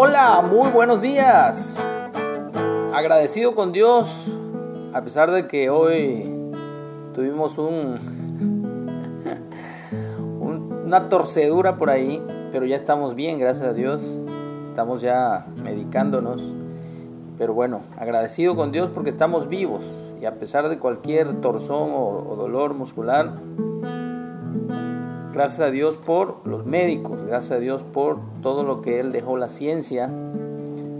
hola, muy buenos días. Agradecido con Dios, a pesar de que hoy tuvimos un, una torcedura por ahí, pero ya estamos bien, gracias a Dios. Estamos ya medicándonos. Pero bueno, agradecido con Dios porque estamos vivos y a pesar de cualquier torzón o dolor muscular, Gracias a Dios por los médicos, gracias a Dios por todo lo que Él dejó la ciencia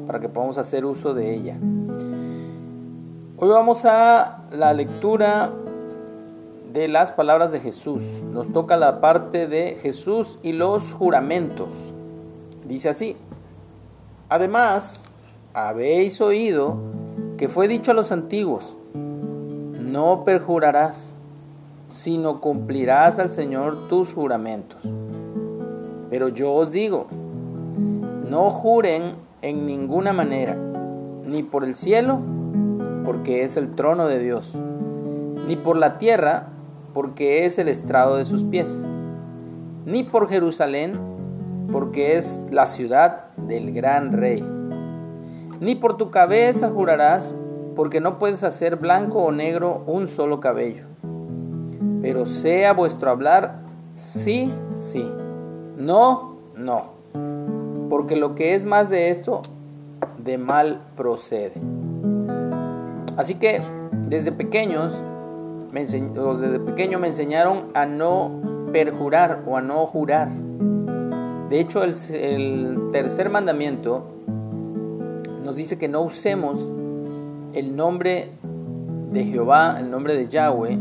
para que podamos hacer uso de ella. Hoy vamos a la lectura de las palabras de Jesús. Nos toca la parte de Jesús y los juramentos. Dice así, además, habéis oído que fue dicho a los antiguos, no perjurarás sino cumplirás al Señor tus juramentos. Pero yo os digo, no juren en ninguna manera, ni por el cielo, porque es el trono de Dios, ni por la tierra, porque es el estrado de sus pies, ni por Jerusalén, porque es la ciudad del gran rey. Ni por tu cabeza jurarás, porque no puedes hacer blanco o negro un solo cabello pero sea vuestro hablar sí, sí, no, no, porque lo que es más de esto, de mal procede. Así que desde pequeños, desde pequeño me enseñaron a no perjurar o a no jurar. De hecho, el tercer mandamiento nos dice que no usemos el nombre de Jehová, el nombre de Yahweh,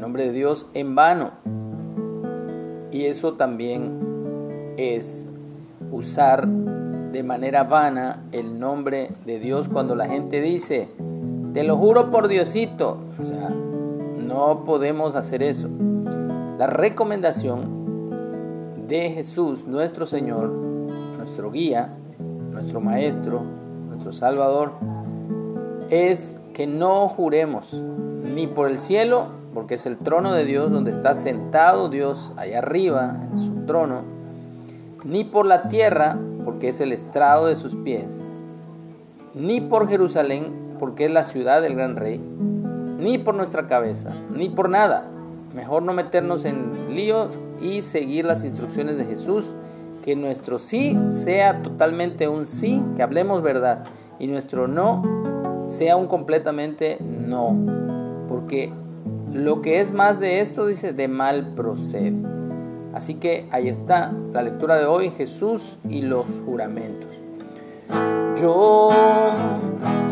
nombre de Dios en vano. Y eso también es usar de manera vana el nombre de Dios cuando la gente dice, te lo juro por Diosito. O sea, no podemos hacer eso. La recomendación de Jesús, nuestro Señor, nuestro guía, nuestro Maestro, nuestro Salvador, es que no juremos ni por el cielo porque es el trono de Dios donde está sentado Dios allá arriba en su trono, ni por la tierra, porque es el estrado de sus pies, ni por Jerusalén, porque es la ciudad del gran rey, ni por nuestra cabeza, ni por nada. Mejor no meternos en líos y seguir las instrucciones de Jesús, que nuestro sí sea totalmente un sí, que hablemos verdad, y nuestro no sea un completamente no, porque lo que es más de esto, dice, de mal procede. Así que ahí está la lectura de hoy, Jesús y los juramentos. Yo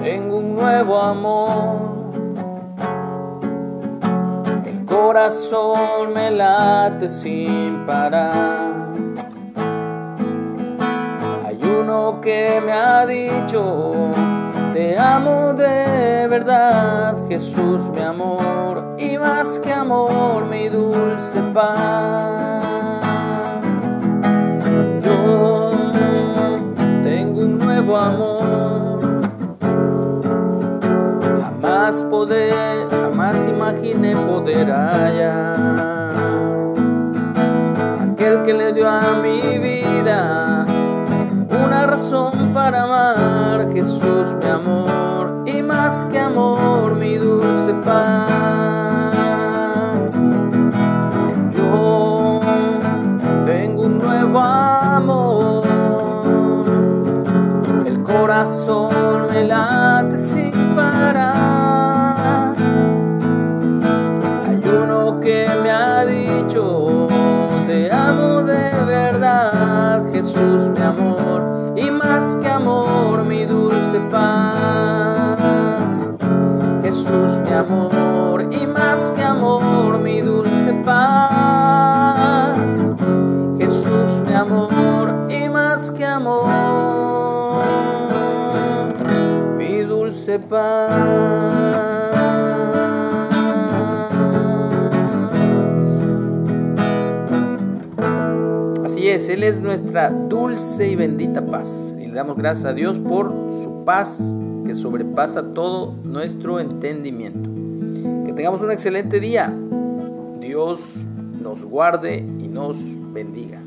tengo un nuevo amor, el corazón me late sin parar. Hay uno que me ha dicho, te amo de verdad, Jesús mi amor, y más que amor, mi dulce paz. Yo tengo un nuevo amor, jamás poder, jamás imaginé poder hallar. Aquel que le dio a mi vida una razón para amar, Jesús Jesús mi amor y más que amor mi dulce paz. Jesús mi amor y más que amor mi dulce paz. Jesús mi amor y más que amor mi dulce paz. Él es nuestra dulce y bendita paz. Y le damos gracias a Dios por su paz que sobrepasa todo nuestro entendimiento. Que tengamos un excelente día. Dios nos guarde y nos bendiga.